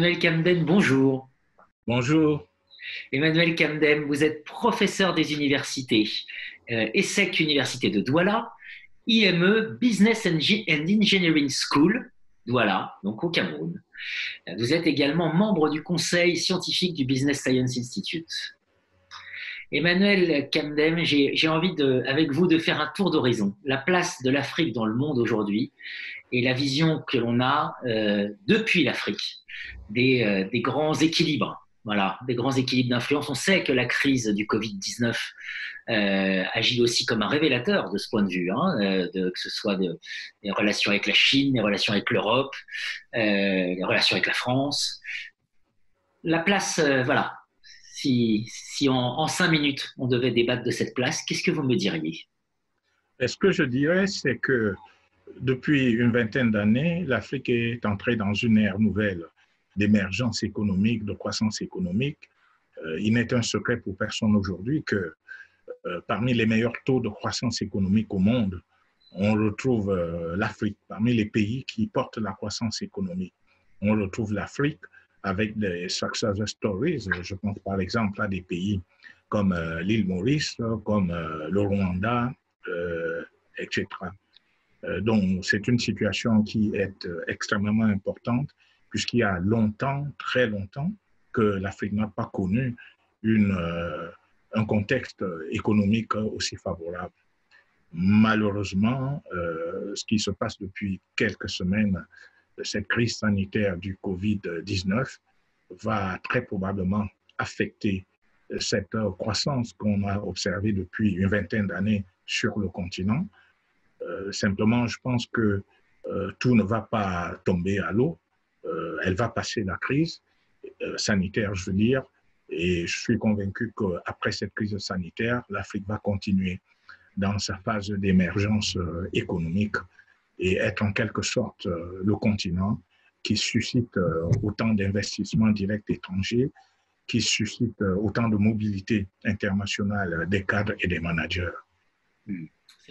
Emmanuel Camden, bonjour. Bonjour. Emmanuel Camden, vous êtes professeur des universités euh, ESSEC Université de Douala, IME Business and Engineering School, Douala, donc au Cameroun. Vous êtes également membre du conseil scientifique du Business Science Institute. Emmanuel Camden, j'ai envie de, avec vous de faire un tour d'horizon, la place de l'Afrique dans le monde aujourd'hui et la vision que l'on a euh, depuis l'Afrique des, euh, des, grands équilibres. Voilà, des grands équilibres d'influence. On sait que la crise du Covid-19 euh, agit aussi comme un révélateur de ce point de vue, hein, de, que ce soit de, des relations avec la Chine, des relations avec l'Europe, les relations avec la France. La place, voilà, si, en, cinq minutes on devait débattre de cette place, qu'est-ce que vous me diriez? Ce que je dirais, c'est que depuis une vingtaine d'années, l'Afrique est entrée dans une ère nouvelle d'émergence économique, de croissance économique. Euh, il n'est un secret pour personne aujourd'hui que euh, parmi les meilleurs taux de croissance économique au monde, on retrouve euh, l'Afrique. Parmi les pays qui portent la croissance économique, on retrouve l'Afrique avec des success stories. Je pense par exemple à des pays comme l'île Maurice, comme le Rwanda, etc. Euh, donc, c'est une situation qui est euh, extrêmement importante puisqu'il y a longtemps, très longtemps, que l'Afrique n'a pas connu euh, un contexte économique aussi favorable. Malheureusement, ce qui se passe depuis quelques semaines, cette crise sanitaire du Covid-19 va très probablement affecter cette croissance qu'on a observée depuis une vingtaine d'années sur le continent euh, simplement, je pense que euh, tout ne va pas tomber à l'eau. Euh, elle va passer la crise sanitaire, je veux dire, et je suis convaincu qu'après cette crise sanitaire, l'Afrique va continuer dans sa phase d'émergence économique et être en quelque sorte le continent qui suscite autant d'investissements directs étrangers, qui suscite autant de mobilité internationale des cadres et des managers. Hmm.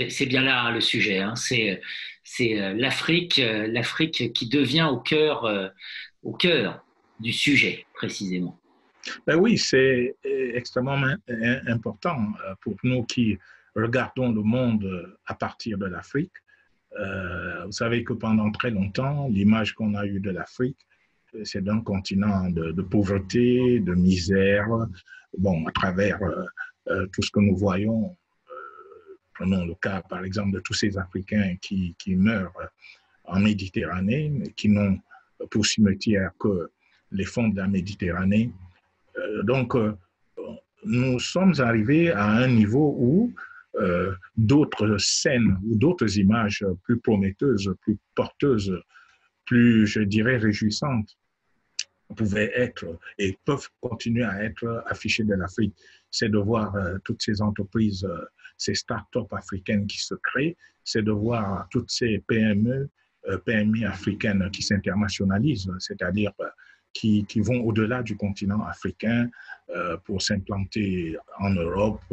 C'est bien là le sujet. Hein. C'est euh, l'Afrique, euh, l'Afrique qui devient au cœur, euh, au cœur du sujet précisément. Ben oui, c'est extrêmement important pour nous qui regardons le monde à partir de l'Afrique. Vous savez que pendant très longtemps, l'image qu'on a eue de l'Afrique, c'est d'un continent de, pauvreté, de misère. Bon, à travers tout ce que nous voyons Prenons le cas, par exemple, de tous ces Africains qui, qui meurent en Méditerranée, mais qui n'ont pour cimetière que les fonds de la Méditerranée. Euh, donc, euh, nous sommes arrivés à un niveau où euh, d'autres scènes ou d'autres images plus prometteuses, plus porteuses, plus, je dirais, réjouissantes pouvaient être et peuvent continuer à être affichées de l'Afrique. C'est de voir toutes ces entreprises ces start-up africaines qui se créent, c'est de voir toutes ces PME, euh, PMI africaines qui s'internationalisent, c'est-à-dire euh, qui, vont au-delà du continent africain euh, pour s'implanter en Europe,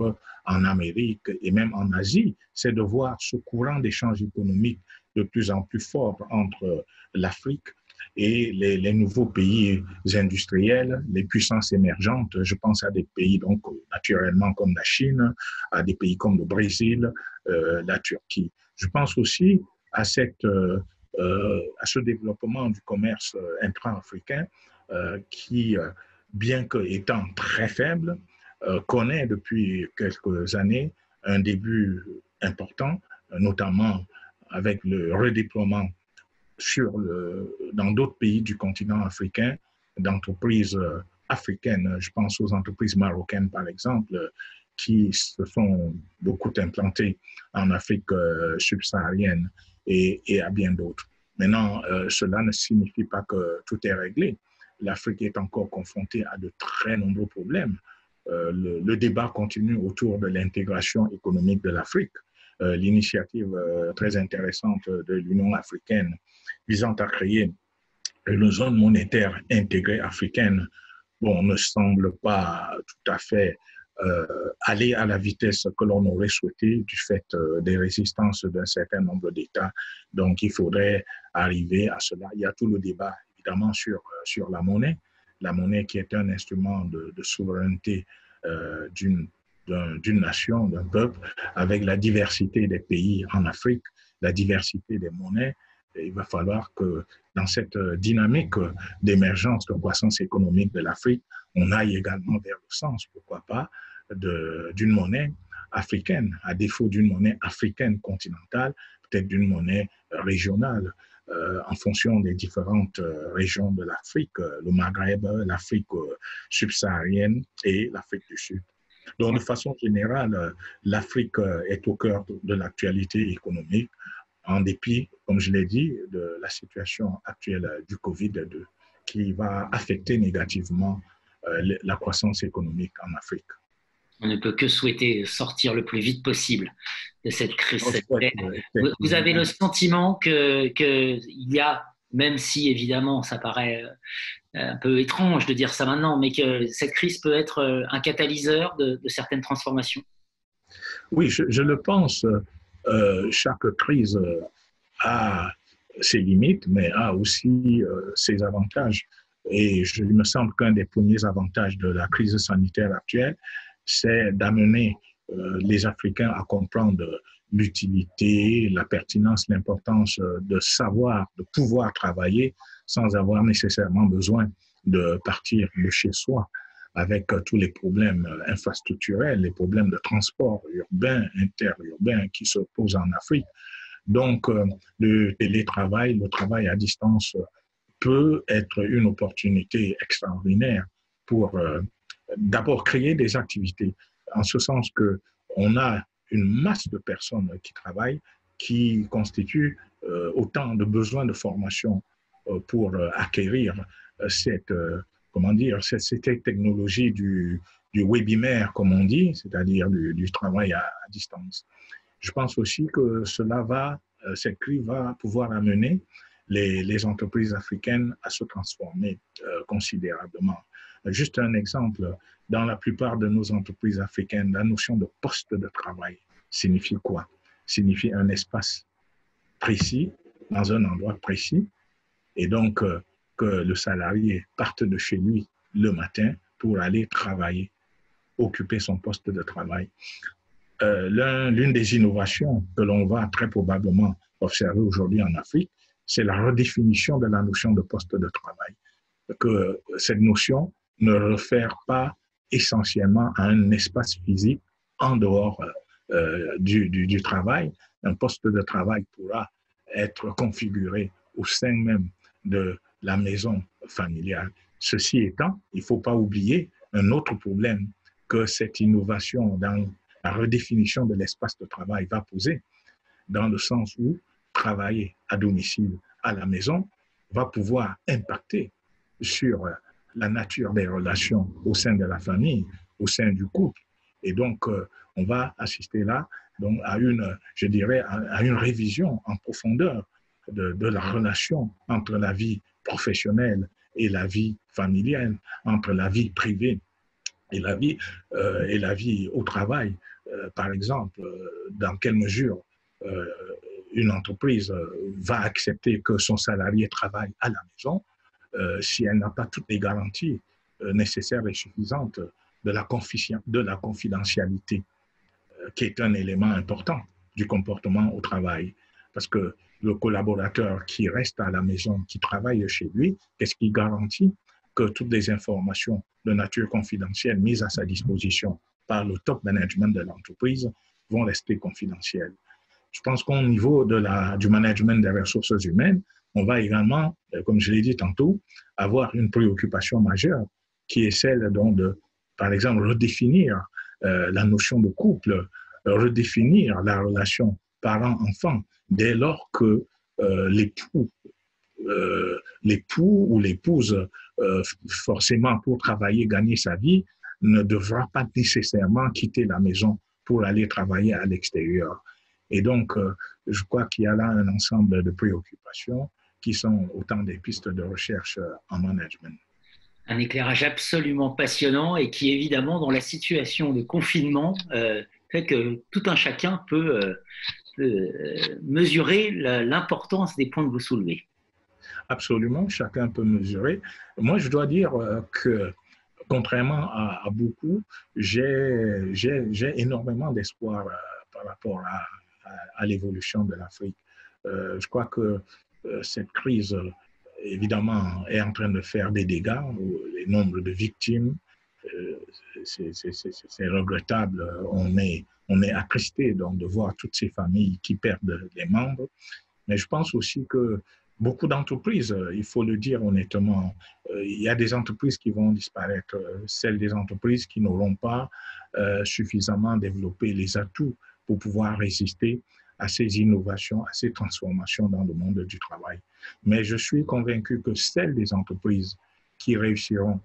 en Amérique et même en Asie. C'est de voir ce courant d'échange économique de plus en plus fort entre l'Afrique et les, nouveaux pays industriels, les puissances émergentes. Je pense à des pays, donc, naturellement, comme la Chine, à des pays comme le Brésil, euh, la Turquie. Je pense aussi à, cette, euh, à ce développement du commerce intra-africain qui, bien qu'étant très faible, connaît depuis quelques années un début important, notamment avec le redéploiement dans d'autres pays du continent africain, d'entreprises euh, africaines. Je pense aux entreprises marocaines, par exemple, qui se sont beaucoup implantées en Afrique euh, subsaharienne et, à bien d'autres. Maintenant, euh, cela ne signifie pas que tout est réglé. L'Afrique est encore confrontée à de très nombreux problèmes. le, le, débat continue autour de l'intégration économique de l'Afrique. L'initiative très intéressante de l'Union africaine visant à créer une zone monétaire intégrée africaine, bon, ne semble pas tout à fait euh, aller à la vitesse que l'on aurait souhaité du fait euh, des résistances d'un certain nombre d'États. Donc, il faudrait arriver à cela. Il y a tout le débat, notamment sur, sur la monnaie, la monnaie qui est un instrument de, souveraineté d'une d'une nation, d'un peuple, avec la diversité des pays en Afrique, la diversité des monnaies. il va falloir que dans cette dynamique d'émergence, de croissance économique de l'Afrique, on aille également vers le sens, pourquoi pas, d'une monnaie africaine, à défaut d'une monnaie africaine continentale, peut-être d'une monnaie régionale. Euh, en fonction des différentes euh, régions de l'Afrique, euh, le Maghreb, l'Afrique subsaharienne et l'Afrique du Sud. Donc, de façon générale, l'Afrique est au cœur de l'actualité économique, en dépit, comme je l'ai dit, de la situation actuelle du Covid-2, qui va affecter négativement la croissance économique en Afrique on ne peut que souhaiter sortir le plus vite possible de cette crise. Vous, avez le sentiment qu'il que y a, même si évidemment ça paraît euh, un peu étrange de dire ça maintenant, mais que cette crise peut être euh, un catalyseur de, certaines transformations? Oui, je, le pense. Euh, chaque crise a ses limites, mais a aussi ses avantages. Et je, il me semble qu'un des premiers avantages de la crise sanitaire actuelle, c'est d'amener euh, les Africains à comprendre l'utilité, la pertinence, l'importance euh, de savoir, de pouvoir travailler sans avoir nécessairement besoin de partir de chez soi avec euh, tous les problèmes infrastructurels, les problèmes de transport urbain, interurbain qui se posent en Afrique. Donc, le télétravail, le travail à distance peut être une opportunité extraordinaire pour d'abord créer des activités, en ce sens que on a une masse de personnes qui travaillent, qui constituent euh, autant de besoins de formation euh, pour euh, acquérir cette, comment dire, cette, technologie du, webinaire, comme on dit, c'est-à-dire du, travail à, distance. Je pense aussi que cela va, cette crise va pouvoir amener les entreprises africaines à se transformer considérablement. Juste un exemple, dans la plupart de nos entreprises africaines, la notion de poste de travail signifie quoi? Signifie un espace précis, dans un endroit précis, et donc euh, que le salarié parte de chez lui le matin pour aller travailler, occuper son poste de travail. Euh, L'une des innovations que l'on va très probablement observer aujourd'hui en Afrique, c'est la redéfinition de la notion de poste de travail. Que cette notion ne réfère pas essentiellement à un espace physique en dehors euh, du, du, travail. Un poste de travail pourra être configuré au sein même de la maison familiale. Ceci étant, il ne faut pas oublier un autre problème que cette innovation dans la redéfinition de l'espace de travail va poser, dans le sens où travailler à domicile, à la maison, va pouvoir impacter sur la nature des relations au sein de la famille, au sein du couple. Et donc, euh, on va assister là donc, à une, je dirais, à, une révision en profondeur de, la relation entre la vie professionnelle et la vie familiale, entre la vie privée et la vie, euh, et la vie au travail. Euh, par exemple, dans quelle mesure une entreprise va accepter que son salarié travaille à la maison si elle n'a pas toutes les garanties euh, nécessaires et suffisantes de la, de la confidentialité, euh, qui est un élément important du comportement au travail. Parce que le collaborateur qui reste à la maison, qui travaille chez lui, qu'est-ce qui garantit? Que toutes les informations de nature confidentielle mises à sa disposition par le top management de l'entreprise vont rester confidentielles. Je pense qu'au niveau du management des ressources humaines, on va également, euh, comme je l'ai dit tantôt, avoir une préoccupation majeure qui est celle de, par exemple, redéfinir euh, la notion de couple, redéfinir la relation parent-enfant dès lors que euh, l'époux l'époux ou l'épouse, forcément pour travailler, gagner sa vie, ne devra pas nécessairement quitter la maison pour aller travailler à l'extérieur. Et donc, je crois qu'il y a là un ensemble de préoccupations qui sont autant des pistes de recherche euh, en management. Un éclairage absolument passionnant et qui, évidemment, dans la situation de confinement, euh, fait que tout un chacun peut, euh, mesurer l'importance des points que vous soulevez. absolument, chacun peut mesurer. Moi, je dois dire que contrairement à, beaucoup, j'ai énormément d'espoir par rapport à, l'évolution de l'Afrique. je crois que cette crise, évidemment, est en train de faire des dégâts. Le nombre de victimes, c'est regrettable. On est, on est attristé donc, de voir toutes ces familles qui perdent des membres. Mais je pense aussi que beaucoup d'entreprises, il faut le dire honnêtement, euh, il y a des entreprises qui vont disparaître, euh, celles des entreprises qui n'auront pas euh, suffisamment développé les atouts pour pouvoir résister à ces innovations, à ces transformations dans le monde du travail. Mais je suis convaincu que celles des entreprises qui réussiront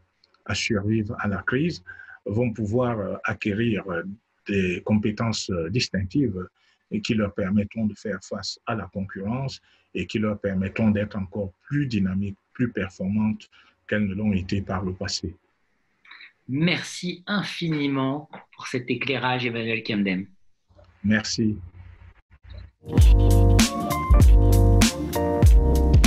à survivre à la crise vont pouvoir euh, acquérir euh, des compétences euh, distinctives et qui leur permettront de faire face à la concurrence et qui leur permettront d'être encore plus dynamiques, plus performantes qu'elles ne l'ont été par le passé. Merci infiniment pour cet éclairage, Emmanuel Kemdem. Merci. Thank you.